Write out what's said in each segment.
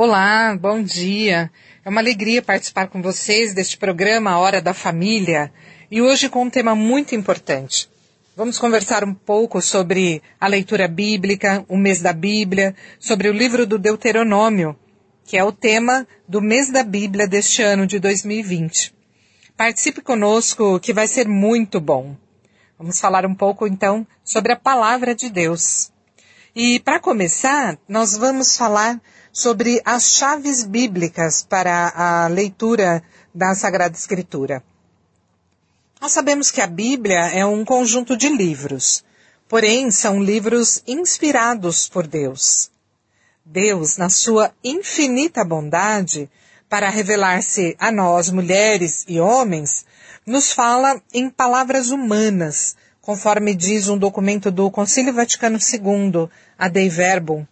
Olá, bom dia. É uma alegria participar com vocês deste programa Hora da Família e hoje com um tema muito importante. Vamos conversar um pouco sobre a leitura bíblica, o mês da Bíblia, sobre o livro do Deuteronômio, que é o tema do mês da Bíblia deste ano de 2020. Participe conosco que vai ser muito bom. Vamos falar um pouco então sobre a palavra de Deus. E para começar, nós vamos falar sobre as chaves bíblicas para a leitura da Sagrada Escritura. Nós sabemos que a Bíblia é um conjunto de livros, porém são livros inspirados por Deus. Deus, na sua infinita bondade, para revelar-se a nós, mulheres e homens, nos fala em palavras humanas, conforme diz um documento do Concílio Vaticano II, a Dei Verbum,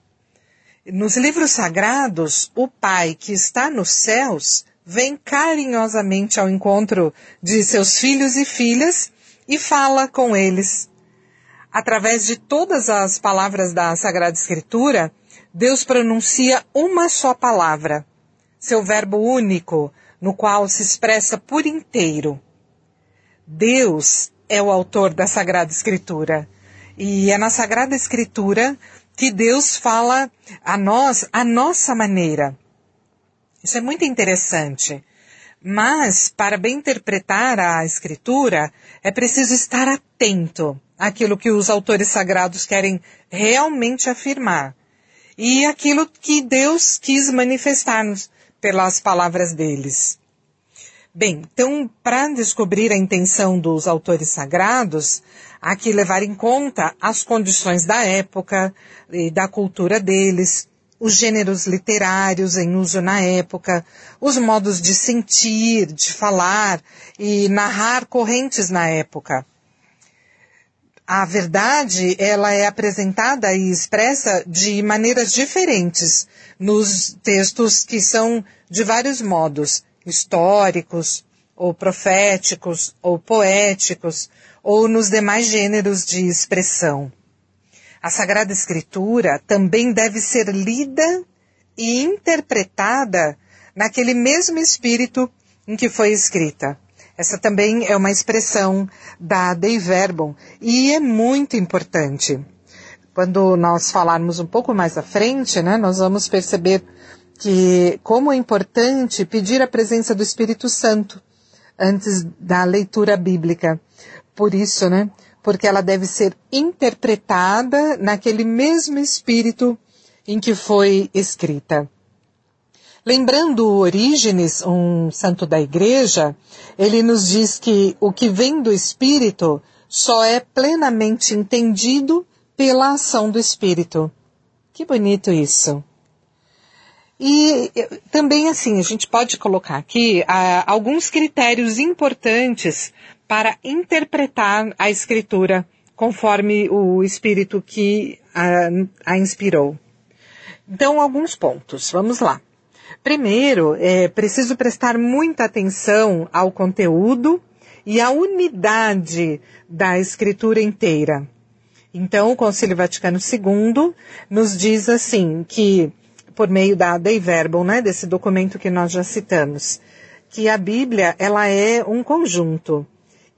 nos livros sagrados, o Pai que está nos céus vem carinhosamente ao encontro de seus filhos e filhas e fala com eles. Através de todas as palavras da Sagrada Escritura, Deus pronuncia uma só palavra, seu verbo único, no qual se expressa por inteiro. Deus é o autor da Sagrada Escritura. E é na Sagrada Escritura que Deus fala a nós a nossa maneira. Isso é muito interessante. Mas, para bem interpretar a Escritura, é preciso estar atento àquilo que os autores sagrados querem realmente afirmar e aquilo que Deus quis manifestar-nos pelas palavras deles. Bem, então, para descobrir a intenção dos autores sagrados, há que levar em conta as condições da época e da cultura deles, os gêneros literários em uso na época, os modos de sentir, de falar e narrar correntes na época. A verdade, ela é apresentada e expressa de maneiras diferentes nos textos que são de vários modos, históricos, ou proféticos, ou poéticos, ou nos demais gêneros de expressão. A Sagrada Escritura também deve ser lida e interpretada naquele mesmo espírito em que foi escrita. Essa também é uma expressão da Dei Verbum e é muito importante. Quando nós falarmos um pouco mais à frente, né, nós vamos perceber que como é importante pedir a presença do Espírito Santo antes da leitura bíblica. Por isso, né? Porque ela deve ser interpretada naquele mesmo espírito em que foi escrita. Lembrando Orígenes, um santo da igreja, ele nos diz que o que vem do Espírito só é plenamente entendido pela ação do Espírito. Que bonito isso. E também assim, a gente pode colocar aqui ah, alguns critérios importantes para interpretar a escritura conforme o espírito que a, a inspirou. Então, alguns pontos. Vamos lá. Primeiro, é preciso prestar muita atenção ao conteúdo e à unidade da escritura inteira. Então, o Concílio Vaticano II nos diz assim que por meio da Dei Verbum, né, desse documento que nós já citamos, que a Bíblia, ela é um conjunto.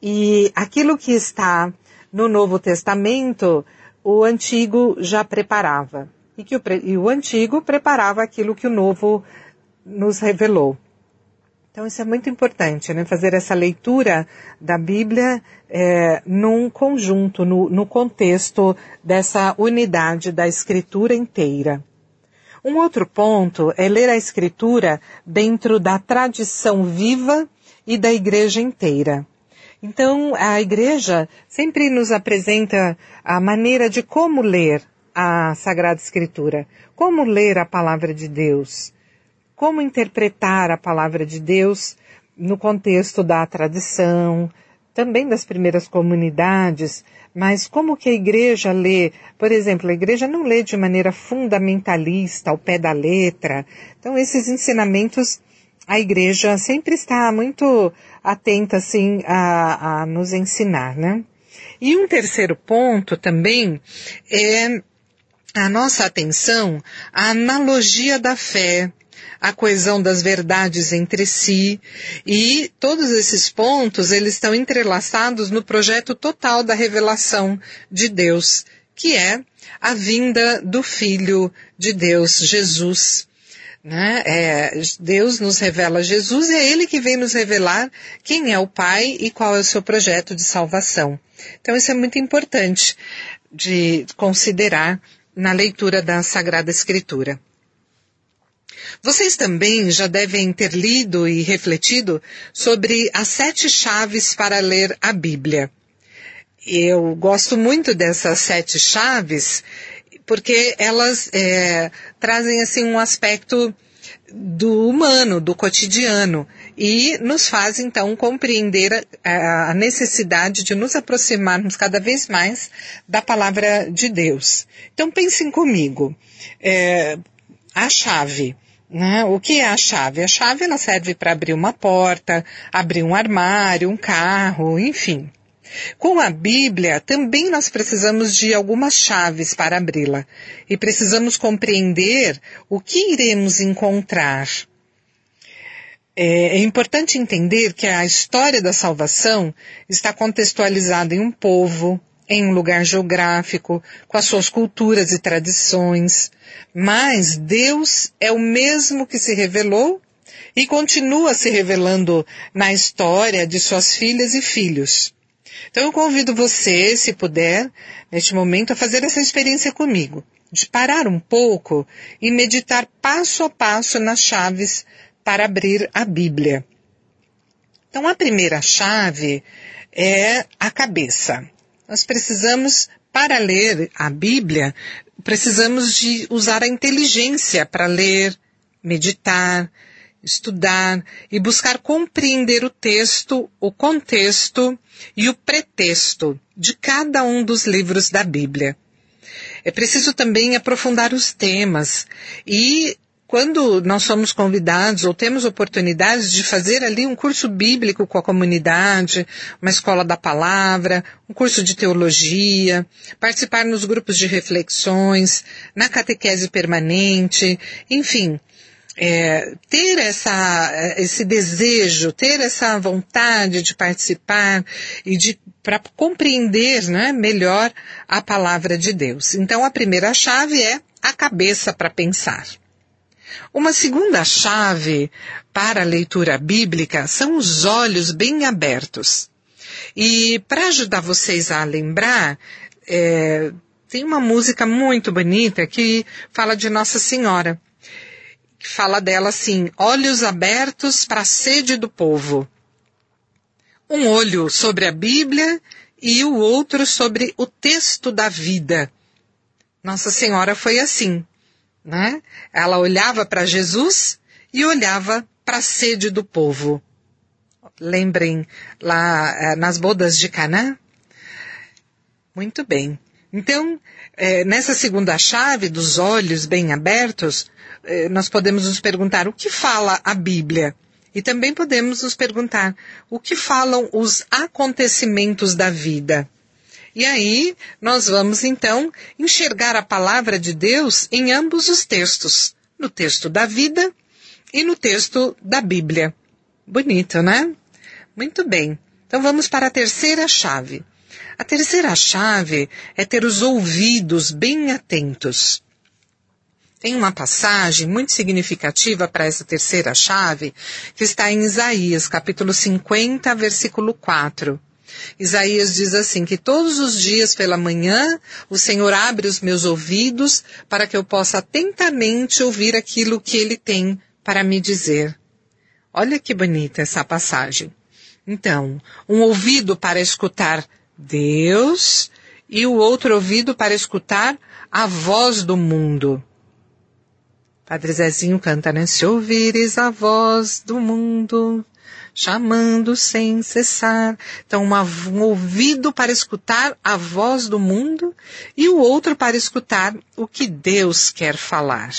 E aquilo que está no Novo Testamento, o Antigo já preparava. E que o, e o Antigo preparava aquilo que o Novo nos revelou. Então isso é muito importante, né? Fazer essa leitura da Bíblia é, num conjunto, no, no contexto dessa unidade da Escritura inteira. Um outro ponto é ler a Escritura dentro da tradição viva e da igreja inteira. Então, a igreja sempre nos apresenta a maneira de como ler a Sagrada Escritura, como ler a palavra de Deus, como interpretar a palavra de Deus no contexto da tradição, também das primeiras comunidades, mas como que a igreja lê? Por exemplo, a igreja não lê de maneira fundamentalista, ao pé da letra. Então, esses ensinamentos, a igreja sempre está muito atenta, assim, a, a nos ensinar, né? E um terceiro ponto também é a nossa atenção à analogia da fé a coesão das verdades entre si, e todos esses pontos, eles estão entrelaçados no projeto total da revelação de Deus, que é a vinda do Filho de Deus, Jesus. Né? É, Deus nos revela Jesus e é Ele que vem nos revelar quem é o Pai e qual é o seu projeto de salvação. Então isso é muito importante de considerar na leitura da Sagrada Escritura. Vocês também já devem ter lido e refletido sobre as sete chaves para ler a Bíblia. Eu gosto muito dessas sete chaves porque elas é, trazem assim um aspecto do humano, do cotidiano, e nos faz então compreender a, a, necessidade de nos aproximarmos cada vez mais da palavra de Deus. Então pensem comigo, é, a chave. Né? O que é a chave? A chave ela serve para abrir uma porta, abrir um armário, um carro, enfim. Com a Bíblia, também nós precisamos de algumas chaves para abri-la e precisamos compreender o que iremos encontrar. É, é importante entender que a história da salvação está contextualizada em um povo, em um lugar geográfico, com as suas culturas e tradições, mas Deus é o mesmo que se revelou e continua se revelando na história de suas filhas e filhos. Então eu convido você, se puder, neste momento, a fazer essa experiência comigo, de parar um pouco e meditar passo a passo nas chaves para abrir a Bíblia. Então a primeira chave é a cabeça. Nós precisamos, para ler a Bíblia, precisamos de usar a inteligência para ler, meditar, estudar e buscar compreender o texto, o contexto e o pretexto de cada um dos livros da Bíblia. É preciso também aprofundar os temas e quando nós somos convidados ou temos oportunidades de fazer ali um curso bíblico com a comunidade, uma escola da palavra, um curso de teologia, participar nos grupos de reflexões, na catequese permanente, enfim, é, ter essa, esse desejo, ter essa vontade de participar e de para compreender né, melhor a palavra de Deus. Então a primeira chave é a cabeça para pensar. Uma segunda chave para a leitura bíblica são os olhos bem abertos. E para ajudar vocês a lembrar, é, tem uma música muito bonita que fala de Nossa Senhora que fala dela assim, olhos abertos para a sede do povo. Um olho sobre a Bíblia e o outro sobre o texto da vida. Nossa Senhora foi assim, né? Ela olhava para Jesus e olhava para a sede do povo. Lembrem lá eh, nas bodas de Canaã? Muito bem. Então, eh, nessa segunda chave dos olhos bem abertos, eh, nós podemos nos perguntar o que fala a Bíblia. E também podemos nos perguntar o que falam os acontecimentos da vida. E aí, nós vamos então enxergar a palavra de Deus em ambos os textos, no texto da vida e no texto da Bíblia. Bonito, né? Muito bem. Então vamos para a terceira chave. A terceira chave é ter os ouvidos bem atentos. Tem uma passagem muito significativa para essa terceira chave, que está em Isaías, capítulo 50, versículo 4. Isaías diz assim, que todos os dias pela manhã o Senhor abre os meus ouvidos para que eu possa atentamente ouvir aquilo que ele tem para me dizer. Olha que bonita essa passagem. Então, um ouvido para escutar Deus e o outro ouvido para escutar a voz do mundo. Padre Zezinho canta, né? Se ouvires a voz do mundo, chamando sem cessar. Então, uma, um ouvido para escutar a voz do mundo e o outro para escutar o que Deus quer falar.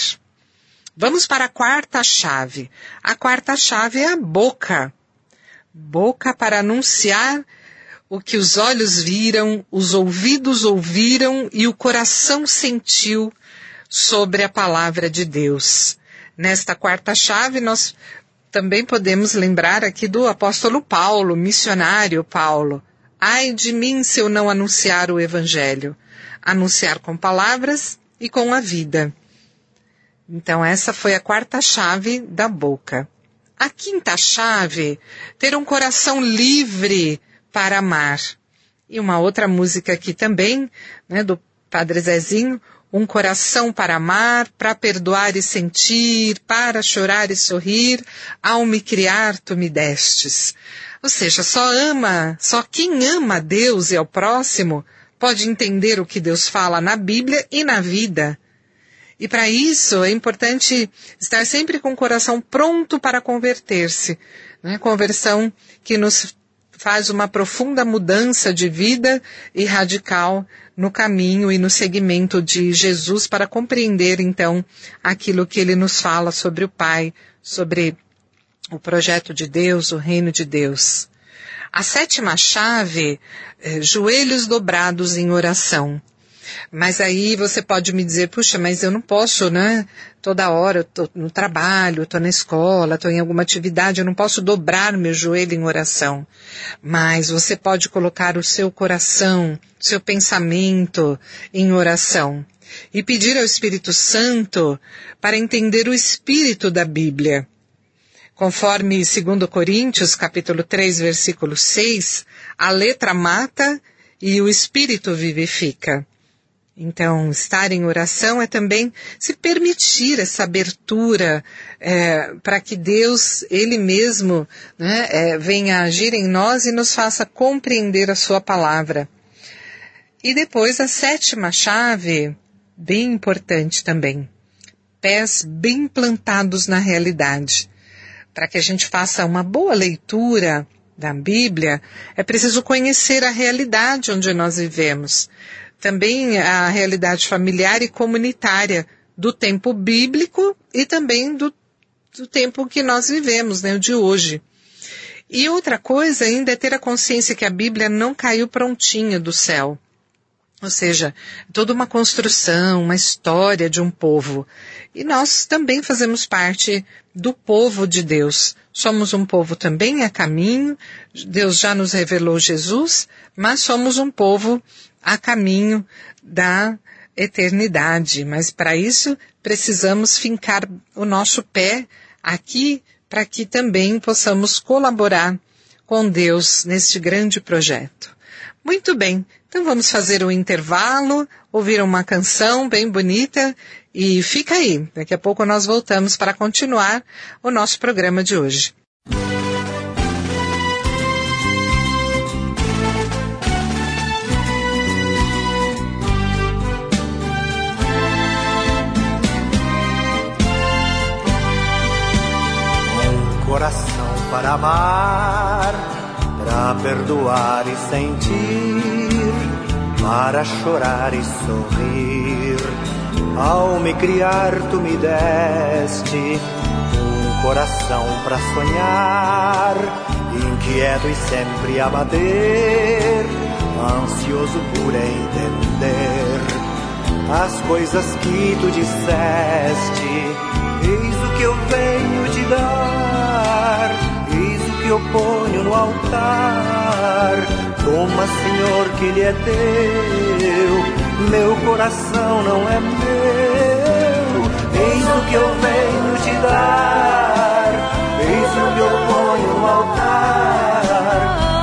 Vamos para a quarta chave. A quarta chave é a boca. Boca para anunciar o que os olhos viram, os ouvidos ouviram e o coração sentiu sobre a palavra de Deus. Nesta quarta chave, nós também podemos lembrar aqui do apóstolo Paulo, missionário Paulo. Ai de mim se eu não anunciar o evangelho. Anunciar com palavras e com a vida. Então essa foi a quarta chave da boca. A quinta chave, ter um coração livre para amar. E uma outra música aqui também, né, do Padre Zezinho, um coração para amar, para perdoar e sentir, para chorar e sorrir, ao me criar tu me destes. Ou seja, só ama, só quem ama Deus e ao próximo pode entender o que Deus fala na Bíblia e na vida. E para isso é importante estar sempre com o coração pronto para converter-se. Né? Conversão que nos faz uma profunda mudança de vida e radical no caminho e no seguimento de Jesus para compreender então aquilo que ele nos fala sobre o Pai, sobre o projeto de Deus, o reino de Deus. A sétima chave, eh, joelhos dobrados em oração. Mas aí você pode me dizer, puxa, mas eu não posso, né? Toda hora eu tô no trabalho, estou na escola, estou em alguma atividade, eu não posso dobrar meu joelho em oração. Mas você pode colocar o seu coração, seu pensamento em oração e pedir ao Espírito Santo para entender o espírito da Bíblia. Conforme 2 Coríntios, capítulo 3, versículo 6, a letra mata e o espírito vivifica. Então, estar em oração é também se permitir essa abertura é, para que Deus, Ele mesmo, né, é, venha agir em nós e nos faça compreender a Sua palavra. E depois a sétima chave, bem importante também, pés bem plantados na realidade. Para que a gente faça uma boa leitura da Bíblia, é preciso conhecer a realidade onde nós vivemos também a realidade familiar e comunitária do tempo bíblico e também do, do tempo que nós vivemos, né, o de hoje. E outra coisa ainda é ter a consciência que a Bíblia não caiu prontinha do céu. Ou seja, toda uma construção, uma história de um povo. E nós também fazemos parte do povo de Deus. Somos um povo também a caminho. Deus já nos revelou Jesus, mas somos um povo a caminho da eternidade. Mas para isso precisamos fincar o nosso pé aqui para que também possamos colaborar com Deus neste grande projeto. Muito bem, então vamos fazer um intervalo, ouvir uma canção bem bonita e fica aí. Daqui a pouco nós voltamos para continuar o nosso programa de hoje. Para amar, para perdoar e sentir, para chorar e sorrir. Ao me criar, tu me deste um coração para sonhar, inquieto e sempre a bater, ansioso por entender as coisas que tu disseste. Eis o que eu venho te dar eu ponho no altar. Toma, Senhor, que ele é teu, meu coração não é meu. Eis o que eu venho te dar, eis o que eu ponho no altar.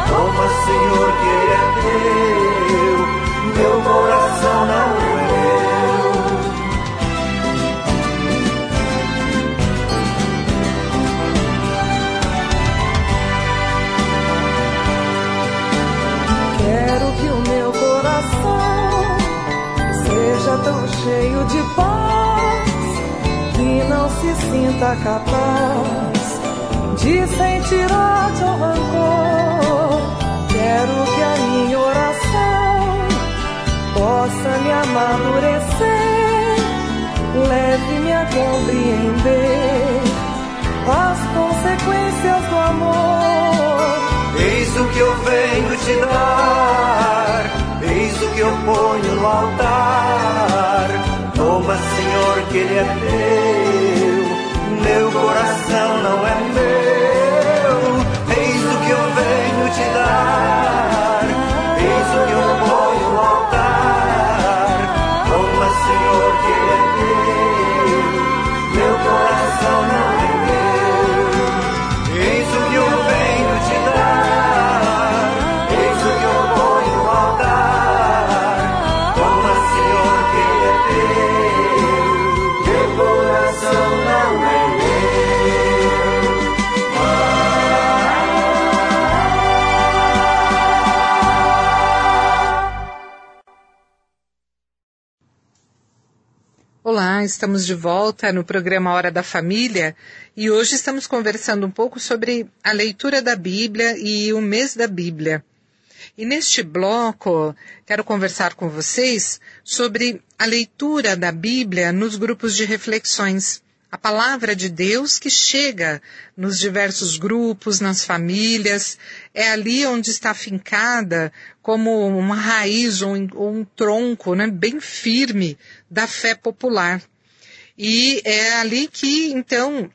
Toma, Senhor, que se sinta capaz de sentir ódio ou rancor. Quero que a minha oração possa me amadurecer, leve-me a compreender as consequências do amor. Eis o que eu venho te dar Eis o que eu ponho no altar. Toma, Senhor, que ele é teu, teu coração não é meu. Eis o que eu venho te dar. Estamos de volta no programa Hora da Família e hoje estamos conversando um pouco sobre a leitura da Bíblia e o mês da Bíblia. E neste bloco, quero conversar com vocês sobre a leitura da Bíblia nos grupos de reflexões. A palavra de Deus que chega nos diversos grupos, nas famílias, é ali onde está fincada como uma raiz ou um, um tronco né, bem firme da fé popular. E é ali que, então,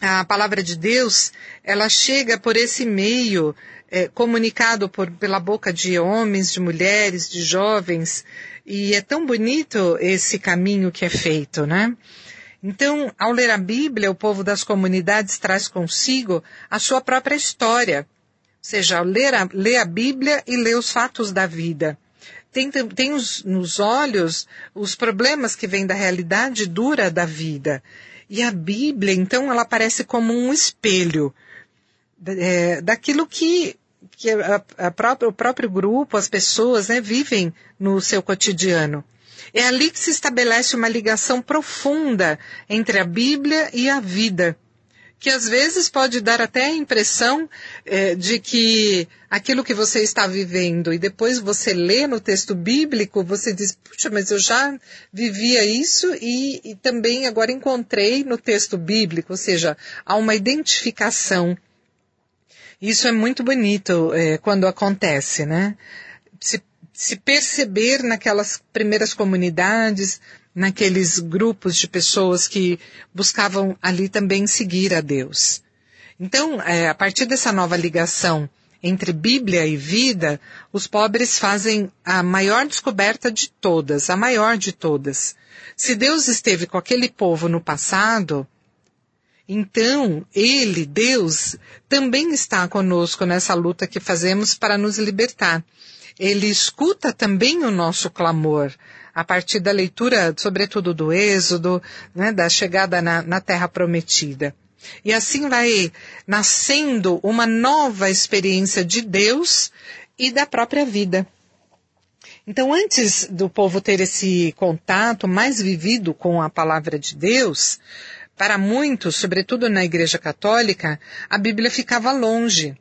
a palavra de Deus, ela chega por esse meio é, comunicado por, pela boca de homens, de mulheres, de jovens, e é tão bonito esse caminho que é feito, né? Então, ao ler a Bíblia, o povo das comunidades traz consigo a sua própria história, ou seja, ler a, ler a Bíblia e ler os fatos da vida. Tem, tem os, nos olhos os problemas que vêm da realidade dura da vida. E a Bíblia, então, ela aparece como um espelho é, daquilo que que a, a própria, o próprio grupo, as pessoas, né, vivem no seu cotidiano. É ali que se estabelece uma ligação profunda entre a Bíblia e a vida, que às vezes pode dar até a impressão é, de que aquilo que você está vivendo e depois você lê no texto bíblico, você diz, puxa, mas eu já vivia isso e, e também agora encontrei no texto bíblico, ou seja, há uma identificação isso é muito bonito é, quando acontece, né? Se, se perceber naquelas primeiras comunidades, naqueles grupos de pessoas que buscavam ali também seguir a Deus. Então, é, a partir dessa nova ligação entre Bíblia e vida, os pobres fazem a maior descoberta de todas, a maior de todas. Se Deus esteve com aquele povo no passado, então, Ele, Deus, também está conosco nessa luta que fazemos para nos libertar. Ele escuta também o nosso clamor, a partir da leitura, sobretudo do Êxodo, né, da chegada na, na Terra Prometida. E assim vai nascendo uma nova experiência de Deus e da própria vida. Então, antes do povo ter esse contato mais vivido com a palavra de Deus, para muitos, sobretudo na Igreja Católica, a Bíblia ficava longe.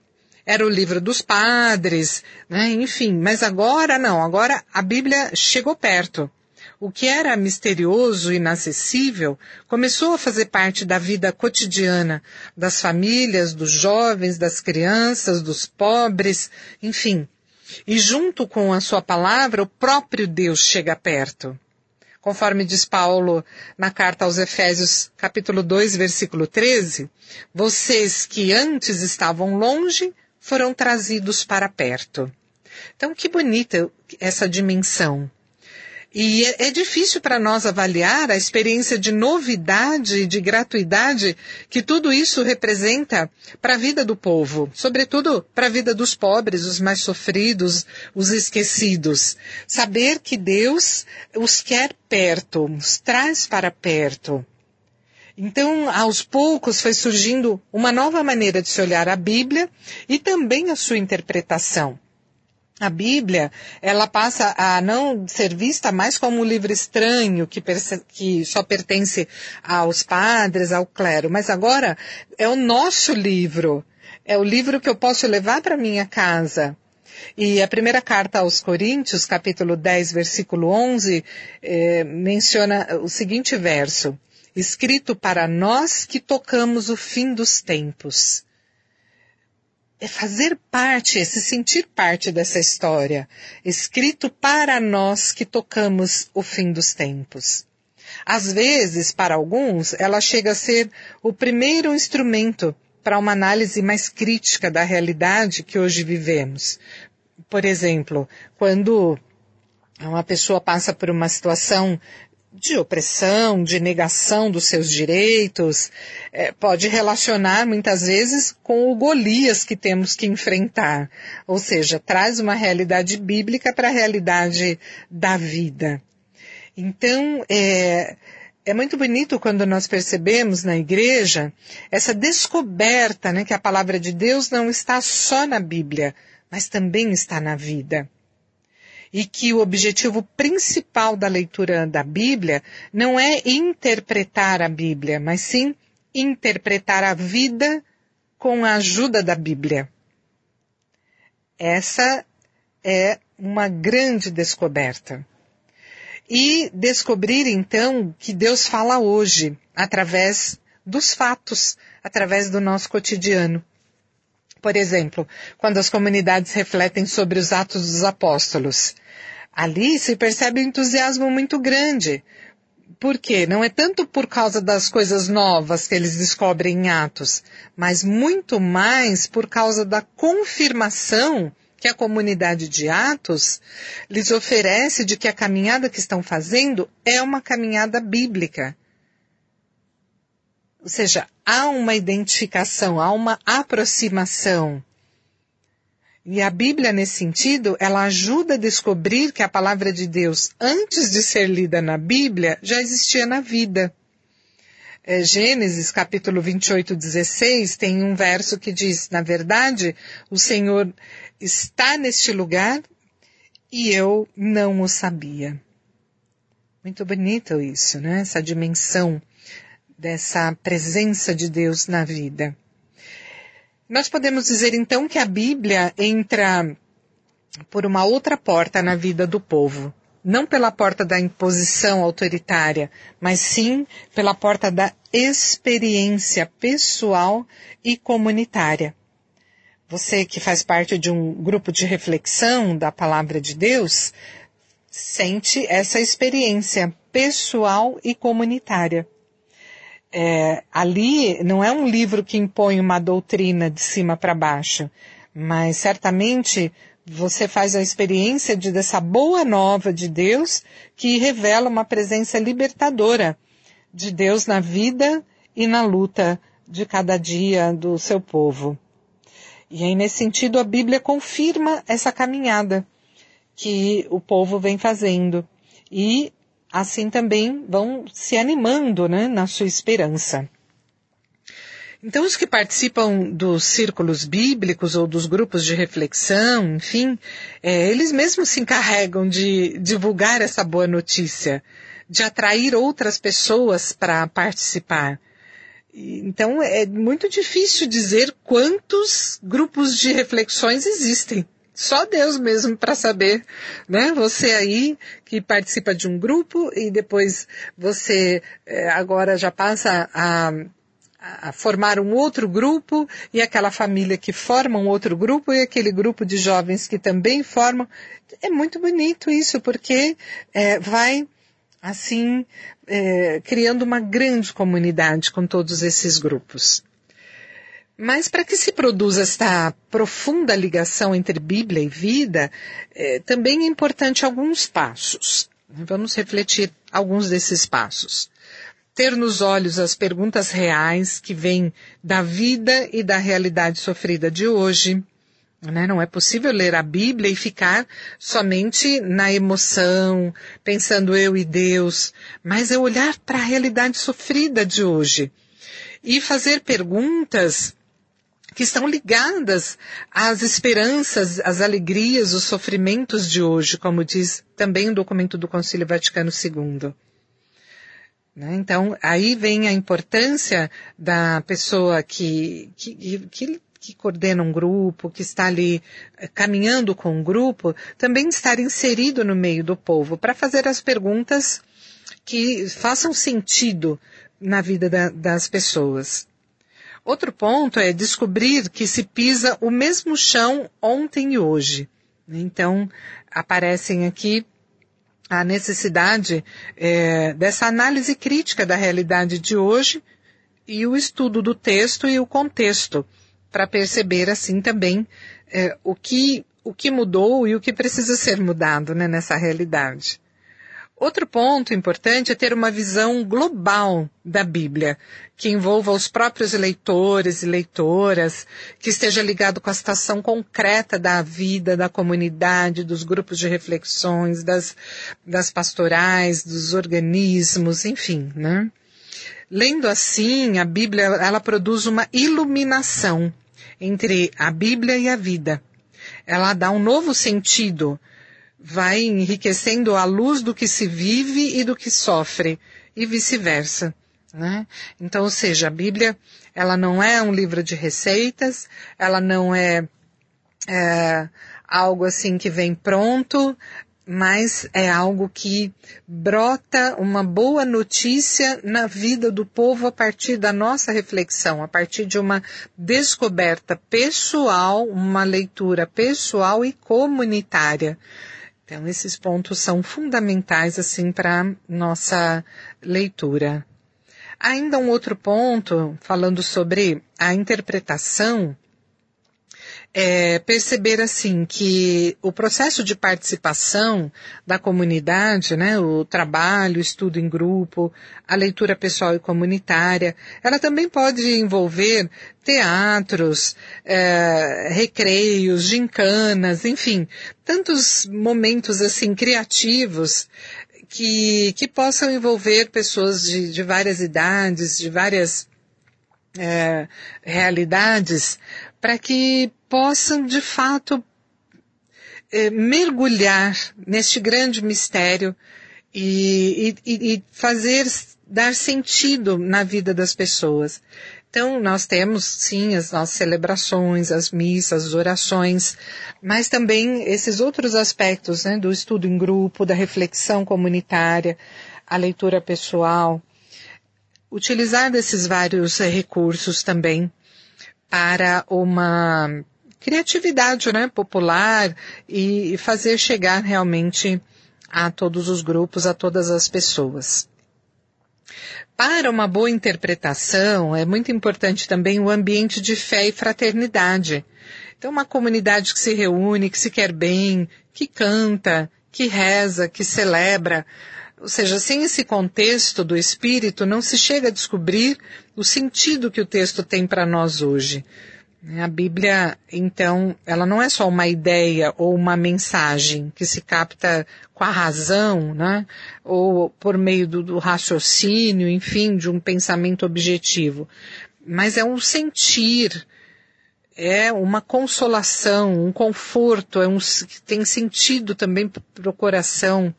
Era o livro dos padres, né? enfim, mas agora não, agora a Bíblia chegou perto. O que era misterioso e inacessível começou a fazer parte da vida cotidiana das famílias, dos jovens, das crianças, dos pobres, enfim. E junto com a sua palavra, o próprio Deus chega perto conforme diz Paulo na carta aos Efésios, capítulo 2, versículo 13, vocês que antes estavam longe foram trazidos para perto. Então, que bonita essa dimensão. E é, é difícil para nós avaliar a experiência de novidade e de gratuidade que tudo isso representa para a vida do povo, sobretudo para a vida dos pobres, os mais sofridos, os esquecidos. Saber que Deus os quer perto, os traz para perto. Então, aos poucos foi surgindo uma nova maneira de se olhar a Bíblia e também a sua interpretação a Bíblia, ela passa a não ser vista mais como um livro estranho que, que, só pertence aos padres, ao clero, mas agora é o nosso livro. É o livro que eu posso levar para minha casa. E a primeira carta aos Coríntios, capítulo 10, versículo 11, eh, menciona o seguinte verso. Escrito para nós que tocamos o fim dos tempos é fazer parte, é se sentir parte dessa história, escrito para nós que tocamos o fim dos tempos. Às vezes, para alguns, ela chega a ser o primeiro instrumento para uma análise mais crítica da realidade que hoje vivemos. Por exemplo, quando uma pessoa passa por uma situação de opressão, de negação dos seus direitos, é, pode relacionar muitas vezes com o Golias que temos que enfrentar. Ou seja, traz uma realidade bíblica para a realidade da vida. Então, é, é muito bonito quando nós percebemos na igreja essa descoberta, né, que a palavra de Deus não está só na Bíblia, mas também está na vida. E que o objetivo principal da leitura da Bíblia não é interpretar a Bíblia, mas sim interpretar a vida com a ajuda da Bíblia. Essa é uma grande descoberta. E descobrir então que Deus fala hoje através dos fatos, através do nosso cotidiano. Por exemplo, quando as comunidades refletem sobre os atos dos apóstolos, ali se percebe um entusiasmo muito grande. Por quê? Não é tanto por causa das coisas novas que eles descobrem em Atos, mas muito mais por causa da confirmação que a comunidade de Atos lhes oferece de que a caminhada que estão fazendo é uma caminhada bíblica. Ou seja, há uma identificação, há uma aproximação. E a Bíblia, nesse sentido, ela ajuda a descobrir que a palavra de Deus, antes de ser lida na Bíblia, já existia na vida. É, Gênesis capítulo 28, 16, tem um verso que diz, na verdade, o Senhor está neste lugar e eu não o sabia. Muito bonito isso, né? Essa dimensão dessa presença de Deus na vida. Nós podemos dizer então que a Bíblia entra por uma outra porta na vida do povo. Não pela porta da imposição autoritária, mas sim pela porta da experiência pessoal e comunitária. Você que faz parte de um grupo de reflexão da palavra de Deus, sente essa experiência pessoal e comunitária é, ali não é um livro que impõe uma doutrina de cima para baixo, mas certamente você faz a experiência de dessa boa nova de Deus que revela uma presença libertadora de Deus na vida e na luta de cada dia do seu povo. E aí, nesse sentido, a Bíblia confirma essa caminhada que o povo vem fazendo. E assim também vão se animando né, na sua esperança. Então, os que participam dos círculos bíblicos ou dos grupos de reflexão, enfim, é, eles mesmos se encarregam de divulgar essa boa notícia, de atrair outras pessoas para participar. Então, é muito difícil dizer quantos grupos de reflexões existem. Só Deus mesmo para saber, né? Você aí que participa de um grupo e depois você é, agora já passa a, a formar um outro grupo e aquela família que forma um outro grupo e aquele grupo de jovens que também formam. É muito bonito isso porque é, vai assim é, criando uma grande comunidade com todos esses grupos. Mas para que se produza esta profunda ligação entre Bíblia e vida, eh, também é importante alguns passos. Vamos refletir alguns desses passos. Ter nos olhos as perguntas reais que vêm da vida e da realidade sofrida de hoje. Né? Não é possível ler a Bíblia e ficar somente na emoção, pensando eu e Deus, mas é olhar para a realidade sofrida de hoje e fazer perguntas que estão ligadas às esperanças, às alegrias, os sofrimentos de hoje, como diz também o documento do Concílio Vaticano II. Né? Então, aí vem a importância da pessoa que, que, que, que coordena um grupo, que está ali eh, caminhando com um grupo, também estar inserido no meio do povo para fazer as perguntas que façam sentido na vida da, das pessoas. Outro ponto é descobrir que se pisa o mesmo chão ontem e hoje. Então, aparecem aqui a necessidade é, dessa análise crítica da realidade de hoje e o estudo do texto e o contexto, para perceber assim também é, o, que, o que mudou e o que precisa ser mudado né, nessa realidade. Outro ponto importante é ter uma visão global da Bíblia, que envolva os próprios leitores e leitoras, que esteja ligado com a situação concreta da vida, da comunidade, dos grupos de reflexões, das, das pastorais, dos organismos, enfim, né? Lendo assim, a Bíblia, ela produz uma iluminação entre a Bíblia e a vida. Ela dá um novo sentido vai enriquecendo a luz do que se vive e do que sofre, e vice-versa. Né? Então, ou seja, a Bíblia, ela não é um livro de receitas, ela não é, é algo assim que vem pronto, mas é algo que brota uma boa notícia na vida do povo a partir da nossa reflexão, a partir de uma descoberta pessoal, uma leitura pessoal e comunitária. Então, esses pontos são fundamentais, assim, para nossa leitura. Ainda um outro ponto, falando sobre a interpretação, é, perceber assim que o processo de participação da comunidade, né, o trabalho, o estudo em grupo, a leitura pessoal e comunitária, ela também pode envolver teatros, é, recreios, gincanas, enfim, tantos momentos assim criativos que, que possam envolver pessoas de, de várias idades, de várias é, realidades, para que possam de fato é, mergulhar neste grande mistério e, e, e fazer dar sentido na vida das pessoas. Então, nós temos, sim, as nossas celebrações, as missas, as orações, mas também esses outros aspectos, né, do estudo em grupo, da reflexão comunitária, a leitura pessoal. Utilizar desses vários recursos também para uma criatividade né, popular e fazer chegar realmente a todos os grupos, a todas as pessoas. Para uma boa interpretação, é muito importante também o ambiente de fé e fraternidade. Então, uma comunidade que se reúne, que se quer bem, que canta, que reza, que celebra. Ou seja, sem esse contexto do espírito, não se chega a descobrir o sentido que o texto tem para nós hoje. A Bíblia, então, ela não é só uma ideia ou uma mensagem que se capta com a razão, né? Ou por meio do, do raciocínio, enfim, de um pensamento objetivo. Mas é um sentir, é uma consolação, um conforto, é um, tem sentido também para o coração.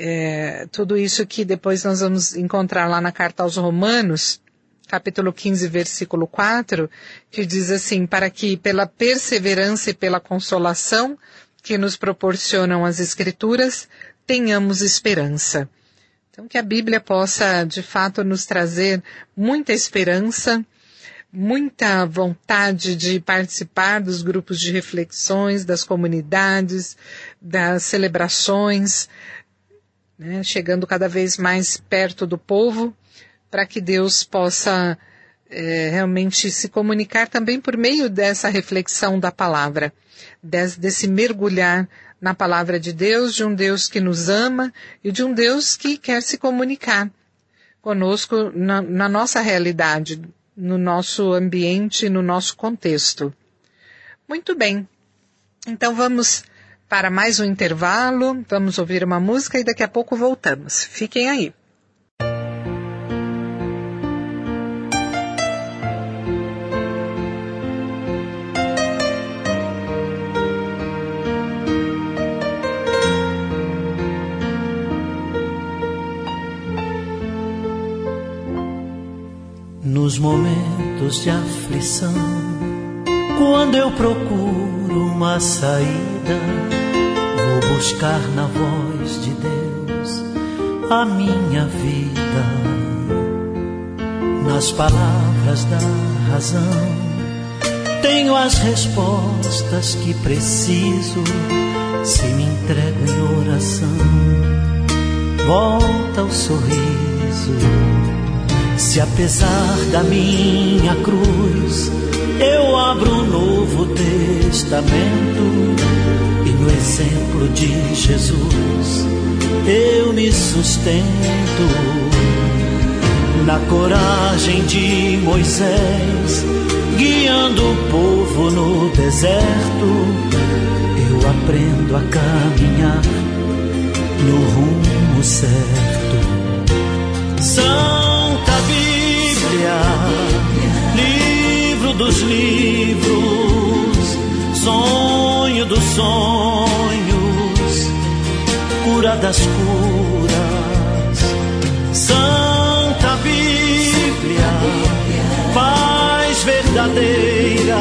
É, tudo isso que depois nós vamos encontrar lá na carta aos Romanos, capítulo 15, versículo 4, que diz assim, para que pela perseverança e pela consolação que nos proporcionam as escrituras, tenhamos esperança. Então que a Bíblia possa, de fato, nos trazer muita esperança, muita vontade de participar dos grupos de reflexões, das comunidades, das celebrações, né, chegando cada vez mais perto do povo, para que Deus possa é, realmente se comunicar também por meio dessa reflexão da palavra, desse, desse mergulhar na palavra de Deus, de um Deus que nos ama e de um Deus que quer se comunicar conosco na, na nossa realidade, no nosso ambiente, no nosso contexto. Muito bem. Então vamos para mais um intervalo, vamos ouvir uma música e daqui a pouco voltamos. Fiquem aí. Nos momentos de aflição, quando eu procuro uma saída, buscar na voz de Deus a minha vida. Nas palavras da razão, tenho as respostas que preciso. Se me entrego em oração, volta o sorriso se apesar da minha cruz eu abro um novo testamento exemplo de Jesus. Eu me sustento na coragem de Moisés guiando o povo no deserto. Eu aprendo a caminhar no rumo certo. São livro dos livros, sonho dos sonhos, cura das curas. Santa Bíblia, paz verdadeira,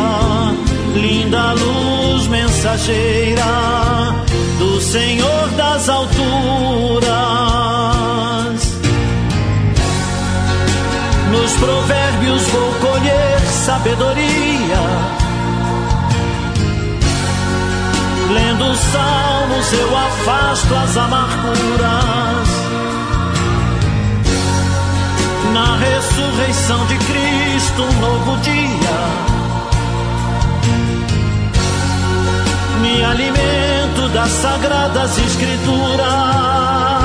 linda luz mensageira do Senhor das alturas. Nos provérbios vou colher sabedoria Salmos eu afasto as amarguras. Na ressurreição de Cristo, um novo dia. Me alimento das sagradas escrituras.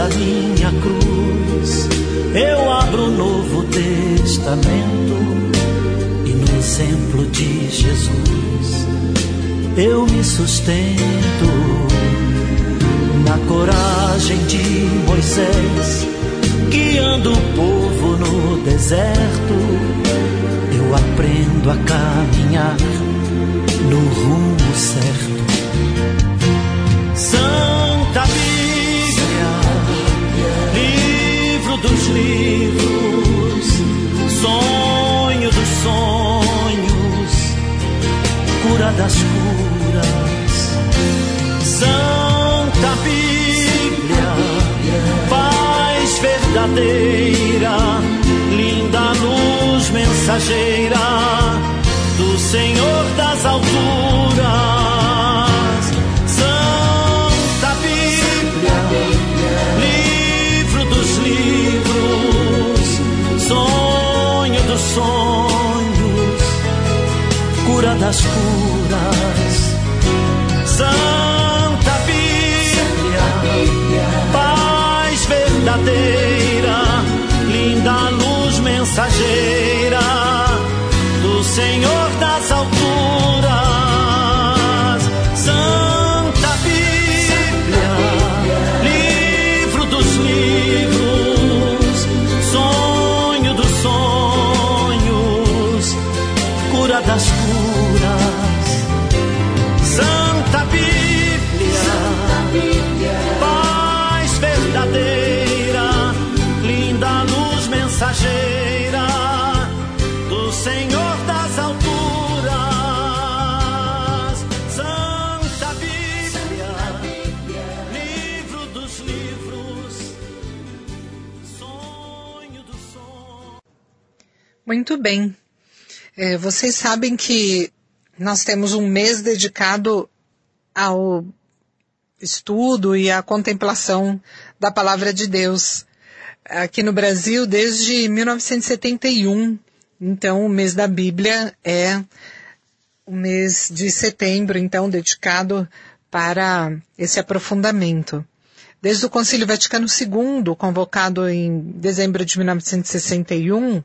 Da minha cruz, eu abro o Novo Testamento e no exemplo de Jesus eu me sustento na coragem de Moisés, guiando o povo no deserto. Eu aprendo a caminhar no rumo certo. Muito bem. É, vocês sabem que nós temos um mês dedicado ao estudo e à contemplação da palavra de Deus. Aqui no Brasil, desde 1971. Então, o mês da Bíblia é o mês de setembro, então, dedicado para esse aprofundamento. Desde o Concílio Vaticano II, convocado em dezembro de 1961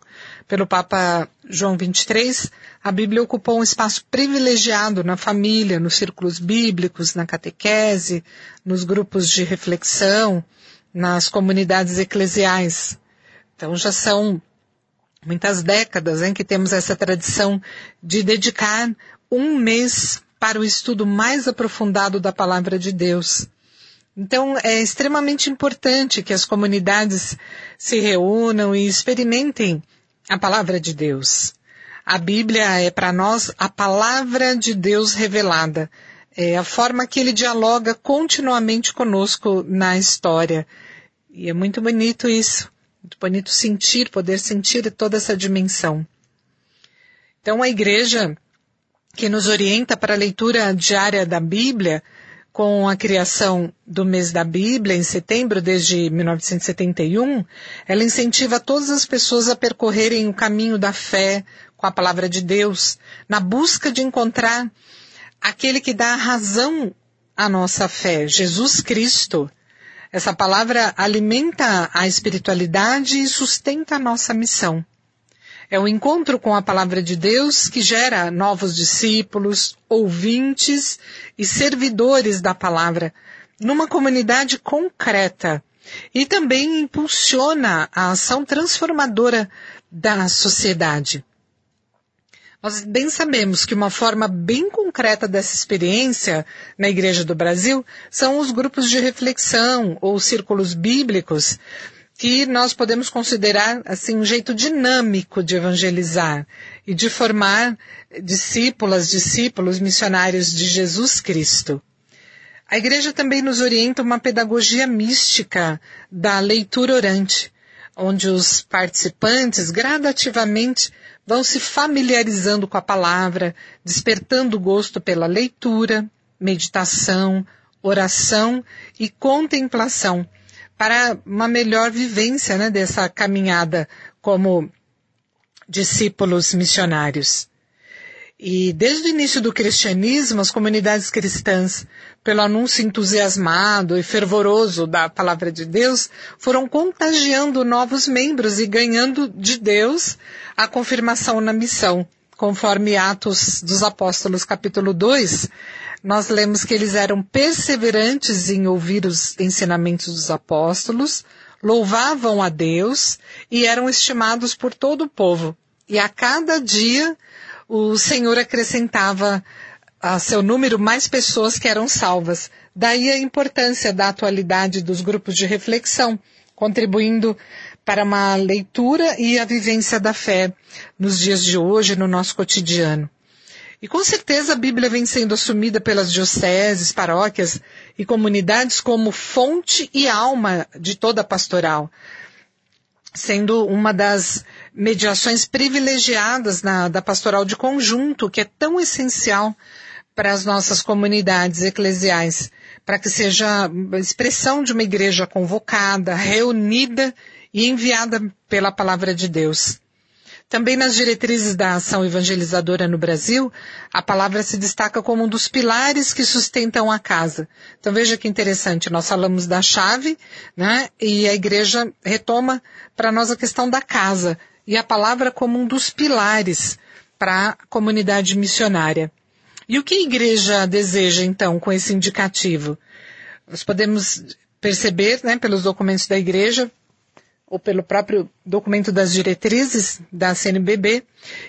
pelo Papa João XXIII, a Bíblia ocupou um espaço privilegiado na família, nos círculos bíblicos, na catequese, nos grupos de reflexão, nas comunidades eclesiais. Então já são muitas décadas em que temos essa tradição de dedicar um mês para o estudo mais aprofundado da palavra de Deus. Então, é extremamente importante que as comunidades se reúnam e experimentem a palavra de Deus. A Bíblia é para nós a palavra de Deus revelada. É a forma que ele dialoga continuamente conosco na história. E é muito bonito isso. Muito bonito sentir, poder sentir toda essa dimensão. Então, a igreja que nos orienta para a leitura diária da Bíblia, com a criação do mês da Bíblia em setembro desde 1971, ela incentiva todas as pessoas a percorrerem o caminho da fé com a palavra de Deus, na busca de encontrar aquele que dá razão à nossa fé, Jesus Cristo. Essa palavra alimenta a espiritualidade e sustenta a nossa missão. É o encontro com a palavra de Deus que gera novos discípulos, ouvintes e servidores da palavra numa comunidade concreta e também impulsiona a ação transformadora da sociedade. Nós bem sabemos que uma forma bem concreta dessa experiência na Igreja do Brasil são os grupos de reflexão ou círculos bíblicos que nós podemos considerar assim um jeito dinâmico de evangelizar e de formar discípulas, discípulos, missionários de Jesus Cristo. A igreja também nos orienta uma pedagogia mística da leitura orante, onde os participantes gradativamente vão se familiarizando com a palavra, despertando gosto pela leitura, meditação, oração e contemplação para uma melhor vivência né, dessa caminhada como discípulos missionários. E desde o início do cristianismo, as comunidades cristãs, pelo anúncio entusiasmado e fervoroso da palavra de Deus, foram contagiando novos membros e ganhando de Deus a confirmação na missão. Conforme Atos dos Apóstolos capítulo 2, nós lemos que eles eram perseverantes em ouvir os ensinamentos dos apóstolos, louvavam a Deus e eram estimados por todo o povo. E a cada dia o Senhor acrescentava a seu número mais pessoas que eram salvas. Daí a importância da atualidade dos grupos de reflexão, contribuindo para uma leitura e a vivência da fé nos dias de hoje, no nosso cotidiano. E com certeza a Bíblia vem sendo assumida pelas dioceses, paróquias e comunidades como fonte e alma de toda a pastoral, sendo uma das mediações privilegiadas na, da pastoral de conjunto, que é tão essencial para as nossas comunidades eclesiais, para que seja expressão de uma igreja convocada, reunida e enviada pela palavra de Deus. Também nas diretrizes da ação evangelizadora no Brasil, a palavra se destaca como um dos pilares que sustentam a casa. Então veja que interessante, nós falamos da chave, né? E a igreja retoma para nós a questão da casa e a palavra como um dos pilares para a comunidade missionária. E o que a igreja deseja então com esse indicativo? Nós podemos perceber, né, pelos documentos da igreja, ou pelo próprio documento das diretrizes da CNBB,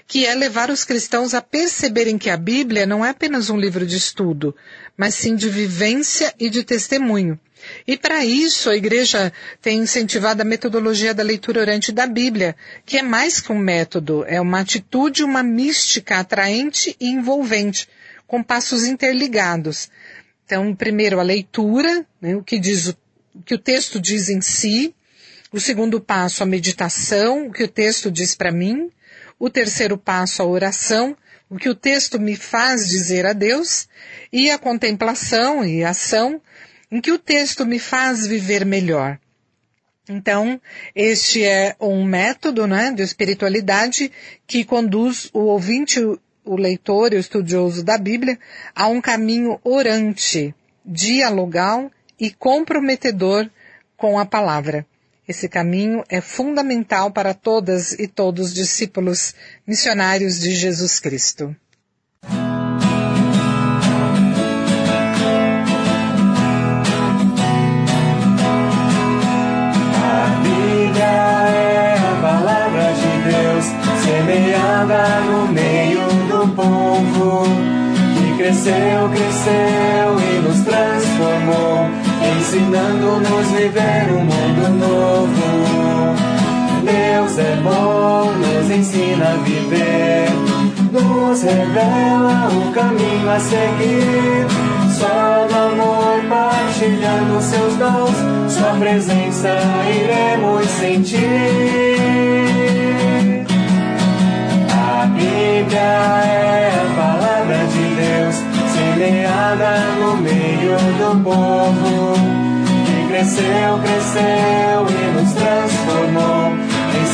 que é levar os cristãos a perceberem que a Bíblia não é apenas um livro de estudo, mas sim de vivência e de testemunho. E para isso a igreja tem incentivado a metodologia da leitura orante da Bíblia, que é mais que um método, é uma atitude, uma mística atraente e envolvente, com passos interligados. Então, primeiro a leitura, né, o que diz o, o que o texto diz em si, o segundo passo, a meditação, o que o texto diz para mim. O terceiro passo, a oração, o que o texto me faz dizer a Deus. E a contemplação e a ação, em que o texto me faz viver melhor. Então, este é um método né, de espiritualidade que conduz o ouvinte, o leitor e o estudioso da Bíblia a um caminho orante, dialogal e comprometedor com a palavra. Esse caminho é fundamental para todas e todos os discípulos missionários de Jesus Cristo. É semeada no meio do povo, que cresceu, cresceu e nos transformou ensinando-nos viver um mundo novo. Ensina a viver, nos revela o caminho a seguir. Só no amor, partilhando seus dons, Sua presença iremos sentir. A Bíblia é a palavra de Deus semeada no meio do povo, que cresceu, cresceu e nos transformou,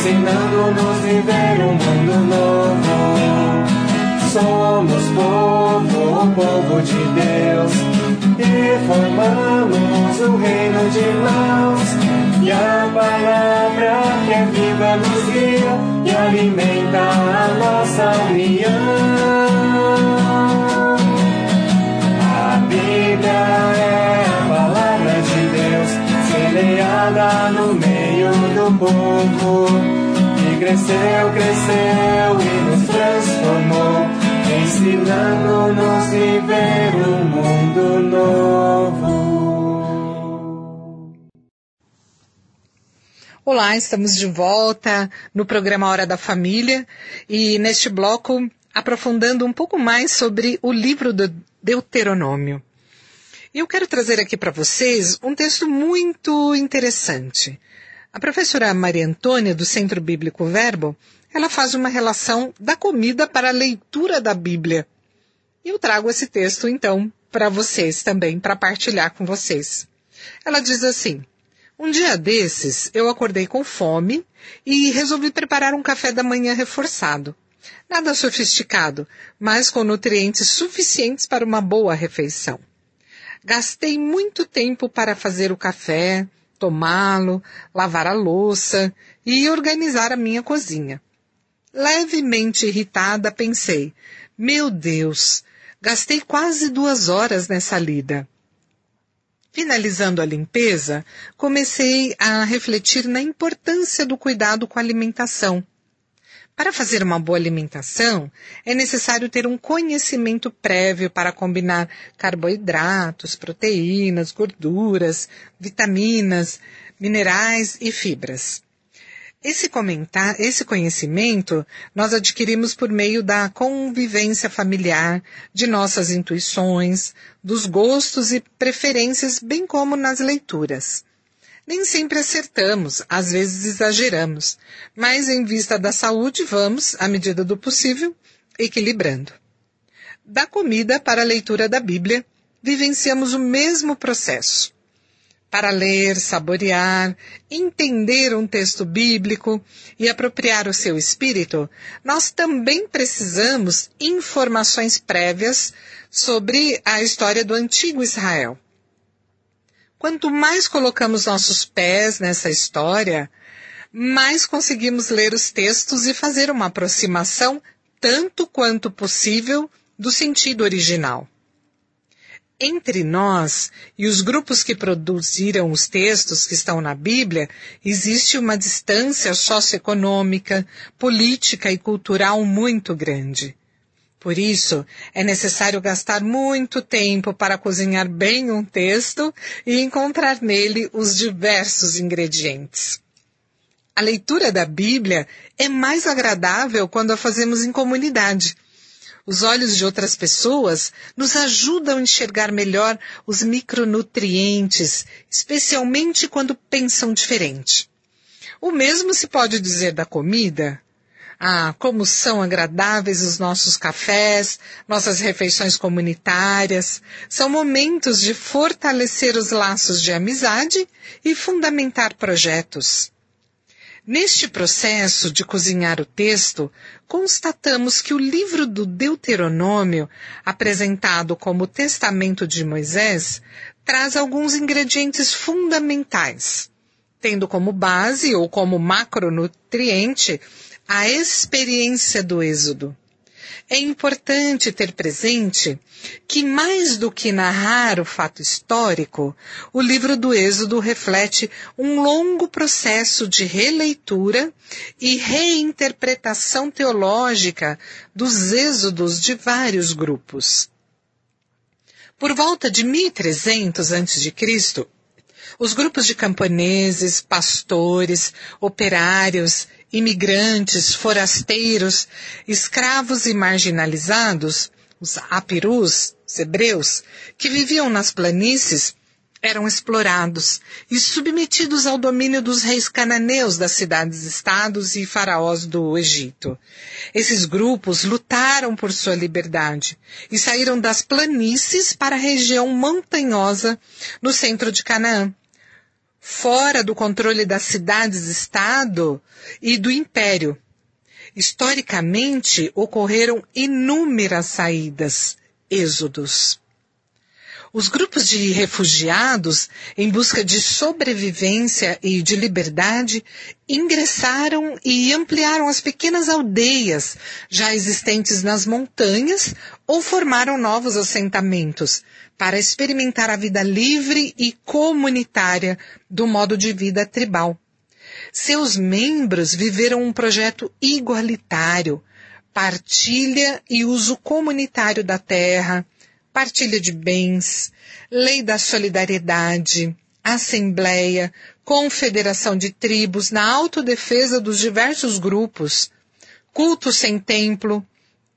ensinando-nos viver um mundo novo. Somos povo, o povo de Deus, e formamos o reino de mãos. E a palavra que é viva nos guia, e alimenta a nossa união. A Bíblia é a palavra de Deus, semeada no meio povo, que cresceu, cresceu e nos transformou, ensinando-nos a viver um mundo novo. Olá, estamos de volta no programa Hora da Família e neste bloco aprofundando um pouco mais sobre o livro do Deuteronômio. E eu quero trazer aqui para vocês um texto muito interessante. A professora Maria Antônia, do Centro Bíblico Verbo, ela faz uma relação da comida para a leitura da Bíblia. E eu trago esse texto, então, para vocês também, para partilhar com vocês. Ela diz assim, um dia desses, eu acordei com fome e resolvi preparar um café da manhã reforçado. Nada sofisticado, mas com nutrientes suficientes para uma boa refeição. Gastei muito tempo para fazer o café, tomá-lo, lavar a louça e organizar a minha cozinha. Levemente irritada, pensei, meu Deus, gastei quase duas horas nessa lida. Finalizando a limpeza, comecei a refletir na importância do cuidado com a alimentação. Para fazer uma boa alimentação, é necessário ter um conhecimento prévio para combinar carboidratos, proteínas, gorduras, vitaminas, minerais e fibras. Esse comentar, esse conhecimento nós adquirimos por meio da convivência familiar, de nossas intuições, dos gostos e preferências, bem como nas leituras. Nem sempre acertamos, às vezes exageramos, mas em vista da saúde vamos, à medida do possível, equilibrando. Da comida para a leitura da Bíblia, vivenciamos o mesmo processo para ler, saborear, entender um texto bíblico e apropriar o seu espírito, nós também precisamos informações prévias sobre a história do antigo Israel. Quanto mais colocamos nossos pés nessa história, mais conseguimos ler os textos e fazer uma aproximação tanto quanto possível do sentido original entre nós e os grupos que produziram os textos que estão na Bíblia, existe uma distância socioeconômica, política e cultural muito grande. Por isso, é necessário gastar muito tempo para cozinhar bem um texto e encontrar nele os diversos ingredientes. A leitura da Bíblia é mais agradável quando a fazemos em comunidade os olhos de outras pessoas nos ajudam a enxergar melhor os micronutrientes, especialmente quando pensam diferente. O mesmo se pode dizer da comida. Ah, como são agradáveis os nossos cafés, nossas refeições comunitárias. São momentos de fortalecer os laços de amizade e fundamentar projetos. Neste processo de cozinhar o texto, constatamos que o livro do Deuteronômio, apresentado como Testamento de Moisés, traz alguns ingredientes fundamentais, tendo como base ou como macronutriente a experiência do Êxodo é importante ter presente que mais do que narrar o fato histórico, o livro do Êxodo reflete um longo processo de releitura e reinterpretação teológica dos êxodos de vários grupos. Por volta de 1300 a.C., os grupos de camponeses, pastores, operários imigrantes, forasteiros, escravos e marginalizados, os apirus, os hebreus, que viviam nas planícies, eram explorados e submetidos ao domínio dos reis cananeus das cidades-estados e faraós do Egito. Esses grupos lutaram por sua liberdade e saíram das planícies para a região montanhosa no centro de Canaã, fora do controle das cidades-estado e do império. Historicamente, ocorreram inúmeras saídas, êxodos. Os grupos de refugiados, em busca de sobrevivência e de liberdade, ingressaram e ampliaram as pequenas aldeias já existentes nas montanhas ou formaram novos assentamentos para experimentar a vida livre e comunitária do modo de vida tribal. Seus membros viveram um projeto igualitário, partilha e uso comunitário da terra, partilha de bens, lei da solidariedade, assembleia, confederação de tribos na autodefesa dos diversos grupos, culto sem templo,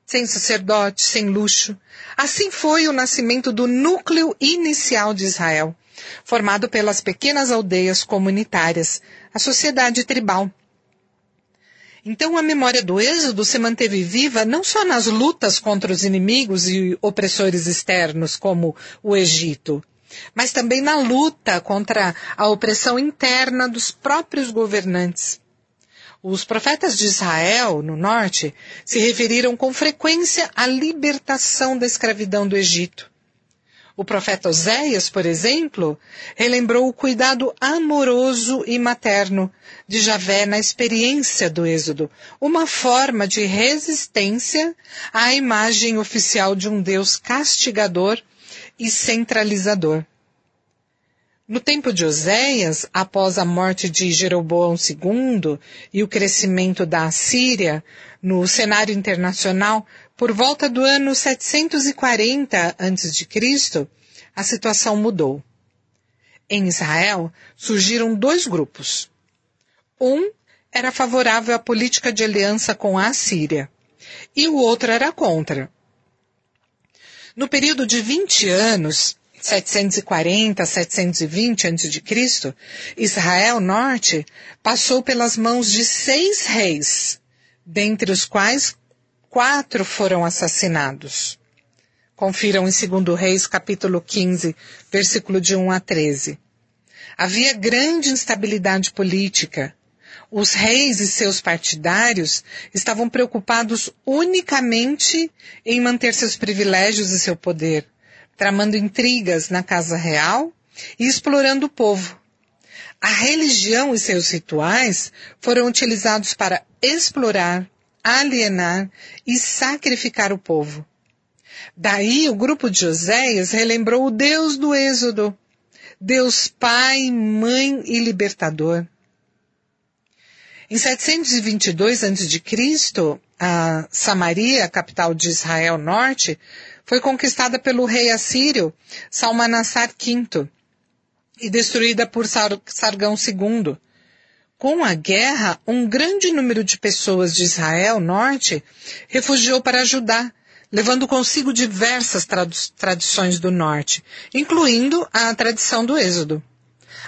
sem sacerdote, sem luxo. Assim foi o nascimento do núcleo inicial de Israel, formado pelas pequenas aldeias comunitárias, a sociedade tribal, então a memória do êxodo se manteve viva não só nas lutas contra os inimigos e opressores externos, como o Egito, mas também na luta contra a opressão interna dos próprios governantes. Os profetas de Israel, no norte, se referiram com frequência à libertação da escravidão do Egito. O profeta Oséias, por exemplo, relembrou o cuidado amoroso e materno de Javé na experiência do Êxodo, uma forma de resistência à imagem oficial de um Deus castigador e centralizador. No tempo de Oséias, após a morte de Jeroboão II e o crescimento da Assíria no cenário internacional, por volta do ano 740 a.C., a situação mudou. Em Israel, surgiram dois grupos. Um era favorável à política de aliança com a Assíria, e o outro era contra. No período de 20 anos, 740 a 720 a.C., Israel Norte passou pelas mãos de seis reis, dentre os quais quatro foram assassinados. Confiram em 2 Reis, capítulo 15, versículo de 1 a 13. Havia grande instabilidade política. Os reis e seus partidários estavam preocupados unicamente em manter seus privilégios e seu poder, tramando intrigas na casa real e explorando o povo. A religião e seus rituais foram utilizados para explorar, alienar e sacrificar o povo. Daí o grupo de Oséias relembrou o Deus do Êxodo, Deus Pai, Mãe e Libertador. Em 722 a.C., a Samaria, capital de Israel Norte, foi conquistada pelo rei assírio Salmanassar V e destruída por Sargão II, com a guerra, um grande número de pessoas de Israel Norte refugiou para Judá, levando consigo diversas tradições do Norte, incluindo a tradição do Êxodo.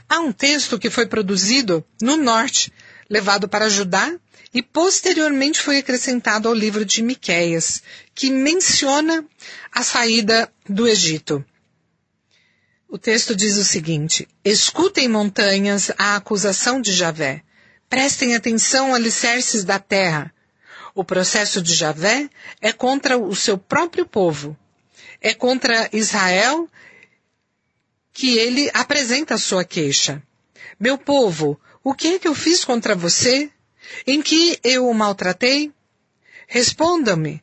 Há um texto que foi produzido no Norte, levado para Judá e posteriormente foi acrescentado ao livro de Miqueias, que menciona a saída do Egito. O texto diz o seguinte: Escutem montanhas a acusação de Javé. Prestem atenção alicerces da terra. O processo de Javé é contra o seu próprio povo. É contra Israel que ele apresenta a sua queixa. Meu povo, o que é que eu fiz contra você? Em que eu o maltratei? Responda-me.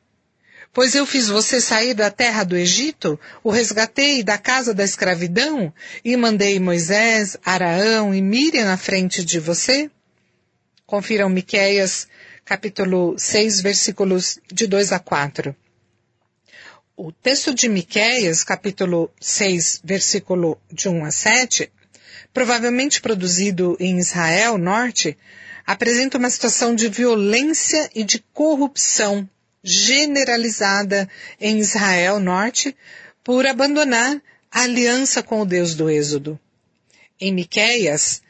Pois eu fiz você sair da terra do Egito, o resgatei da casa da escravidão e mandei Moisés, Araão e Miriam à frente de você? Confiram Miqueias, capítulo 6, versículos de 2 a 4. O texto de Miqueias, capítulo 6, versículo de 1 a 7, provavelmente produzido em Israel Norte, apresenta uma situação de violência e de corrupção generalizada em Israel Norte por abandonar a aliança com o Deus do Êxodo. Em Miqueias,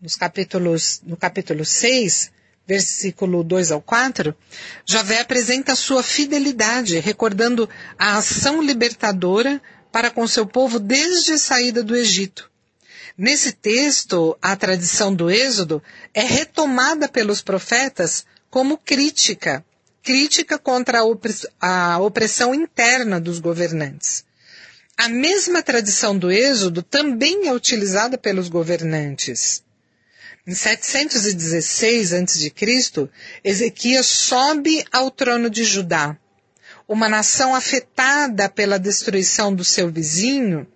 nos capítulos, no capítulo 6, versículo 2 ao 4, Javé apresenta sua fidelidade, recordando a ação libertadora para com seu povo desde a saída do Egito. Nesse texto, a tradição do Êxodo é retomada pelos profetas como crítica crítica contra a, opressão interna dos governantes. A mesma tradição do Êxodo também é utilizada pelos governantes. Em 716 a.C., Ezequias sobe ao trono de Judá. Uma nação afetada pela destruição do seu vizinho,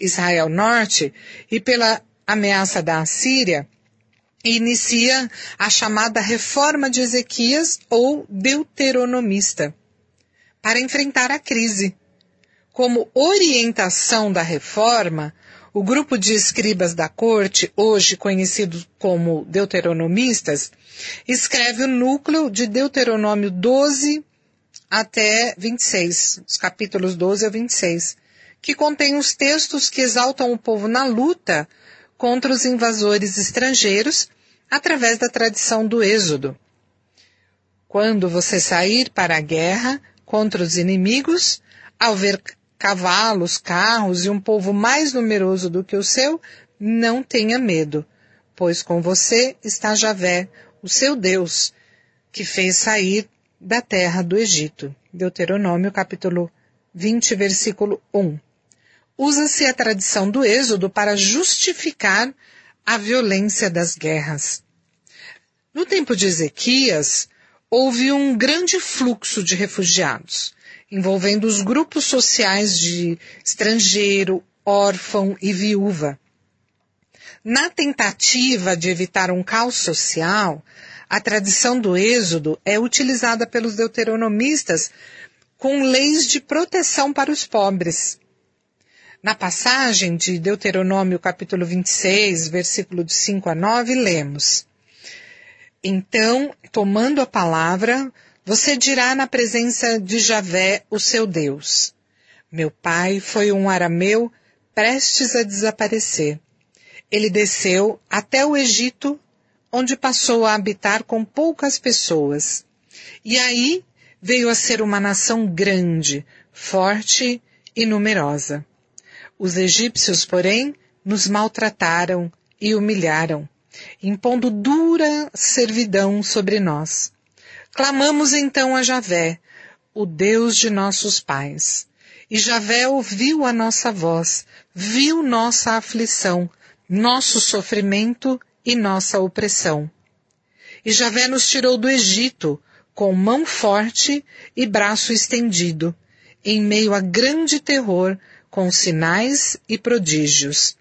Israel Norte, e pela ameaça da Assíria, inicia a chamada Reforma de Ezequias ou Deuteronomista, para enfrentar a crise. Como orientação da reforma, o grupo de escribas da corte, hoje conhecido como deuteronomistas, escreve o núcleo de Deuteronômio 12 até 26, os capítulos 12 a 26, que contém os textos que exaltam o povo na luta contra os invasores estrangeiros através da tradição do Êxodo. Quando você sair para a guerra contra os inimigos, ao ver cavalos, carros e um povo mais numeroso do que o seu, não tenha medo, pois com você está Javé, o seu Deus, que fez sair da terra do Egito. Deuteronômio capítulo 20, versículo 1. Usa-se a tradição do Êxodo para justificar a violência das guerras. No tempo de Ezequias, houve um grande fluxo de refugiados envolvendo os grupos sociais de estrangeiro, órfão e viúva. Na tentativa de evitar um caos social, a tradição do Êxodo é utilizada pelos deuteronomistas com leis de proteção para os pobres. Na passagem de Deuteronômio capítulo 26, versículo de 5 a 9, lemos: Então, tomando a palavra, você dirá na presença de Javé, o seu Deus. Meu pai foi um arameu prestes a desaparecer. Ele desceu até o Egito, onde passou a habitar com poucas pessoas. E aí veio a ser uma nação grande, forte e numerosa. Os egípcios, porém, nos maltrataram e humilharam, impondo dura servidão sobre nós. Clamamos então a Javé, o Deus de nossos pais. E Javé ouviu a nossa voz, viu nossa aflição, nosso sofrimento e nossa opressão. E Javé nos tirou do Egito, com mão forte e braço estendido, em meio a grande terror, com sinais e prodígios.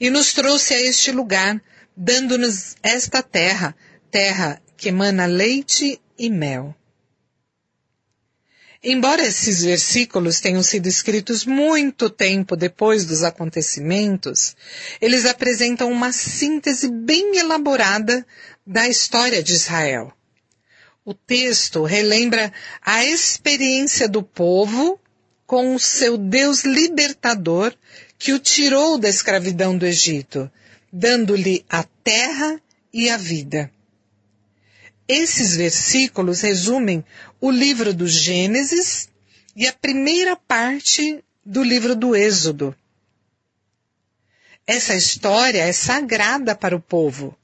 E nos trouxe a este lugar, dando-nos esta terra, terra que emana leite e mel. Embora esses versículos tenham sido escritos muito tempo depois dos acontecimentos, eles apresentam uma síntese bem elaborada da história de Israel. O texto relembra a experiência do povo com o seu Deus libertador que o tirou da escravidão do Egito, dando-lhe a terra e a vida. Esses versículos resumem o livro do Gênesis e a primeira parte do livro do Êxodo. Essa história é sagrada para o povo.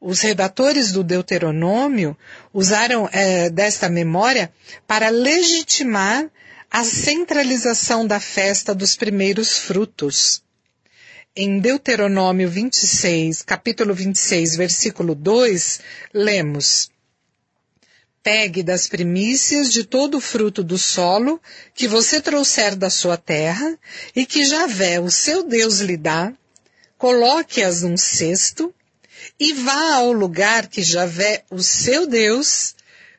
Os redatores do Deuteronômio usaram é, desta memória para legitimar a centralização da festa dos primeiros frutos. Em Deuteronômio 26, capítulo 26, versículo 2, lemos: Pegue das primícias de todo o fruto do solo que você trouxer da sua terra e que Javé, o seu Deus, lhe dá, coloque-as num cesto e vá ao lugar que Javé, o seu Deus,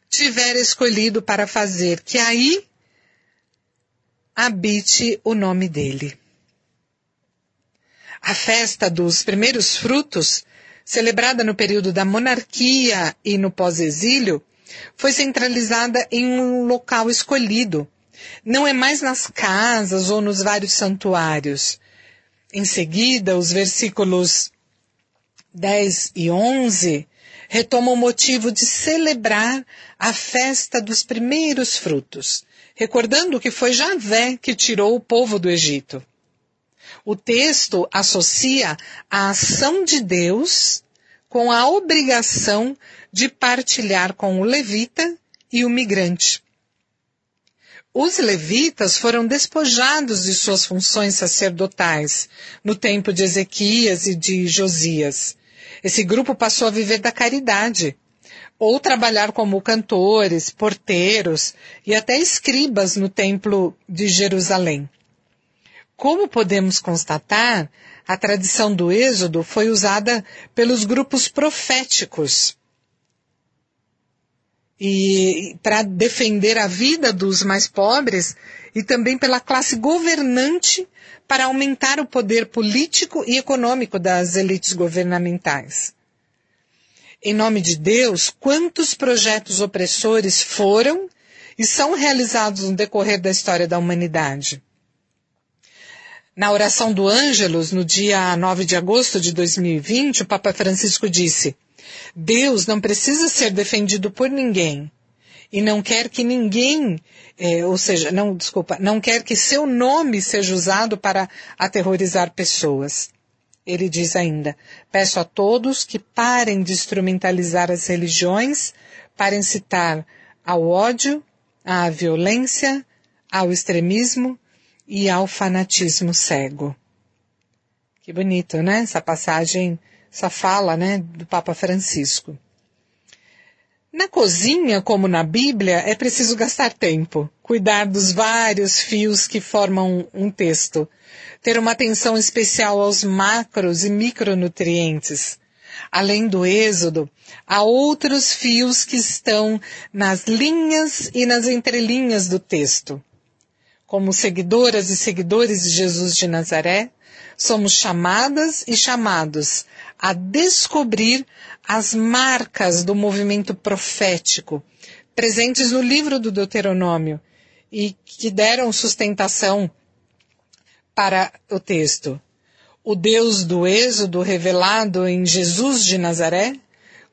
tiver escolhido para fazer que aí habite o nome dele. A festa dos primeiros frutos, celebrada no período da monarquia e no pós-exílio, foi centralizada em um local escolhido. Não é mais nas casas ou nos vários santuários. Em seguida, os versículos 10 e 11 retomam o motivo de celebrar a festa dos primeiros frutos, recordando que foi Javé que tirou o povo do Egito. O texto associa a ação de Deus com a obrigação de partilhar com o levita e o migrante. os levitas foram despojados de suas funções sacerdotais no tempo de Ezequias e de Josias. Esse grupo passou a viver da caridade, ou trabalhar como cantores, porteiros e até escribas no templo de Jerusalém. Como podemos constatar, a tradição do Êxodo foi usada pelos grupos proféticos e para defender a vida dos mais pobres e também pela classe governante para aumentar o poder político e econômico das elites governamentais. Em nome de Deus, quantos projetos opressores foram e são realizados no decorrer da história da humanidade? Na oração do Ângelus, no dia 9 de agosto de 2020, o Papa Francisco disse: Deus não precisa ser defendido por ninguém e não quer que ninguém, é, ou seja, não, desculpa, não quer que seu nome seja usado para aterrorizar pessoas. Ele diz ainda, peço a todos que parem de instrumentalizar as religiões para incitar ao ódio, à violência, ao extremismo e ao fanatismo cego. Que bonito, né? Essa passagem, essa fala, né, do Papa Francisco. Na cozinha, como na Bíblia, é preciso gastar tempo, cuidar dos vários fios que formam um texto, ter uma atenção especial aos macros e micronutrientes. Além do êxodo, há outros fios que estão nas linhas e nas entrelinhas do texto como seguidoras e seguidores de Jesus de Nazaré, somos chamadas e chamados a descobrir as marcas do movimento profético presentes no livro do Deuteronômio e que deram sustentação para o texto. O Deus do Êxodo revelado em Jesus de Nazaré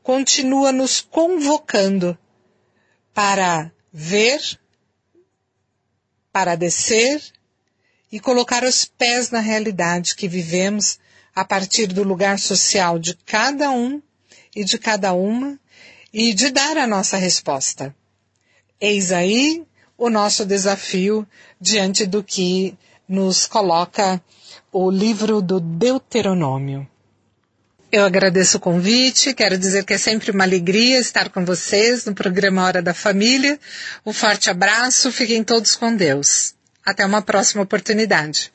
continua nos convocando para ver para descer e colocar os pés na realidade que vivemos a partir do lugar social de cada um e de cada uma e de dar a nossa resposta. Eis aí o nosso desafio diante do que nos coloca o livro do Deuteronômio. Eu agradeço o convite, quero dizer que é sempre uma alegria estar com vocês no programa Hora da Família. Um forte abraço, fiquem todos com Deus. Até uma próxima oportunidade.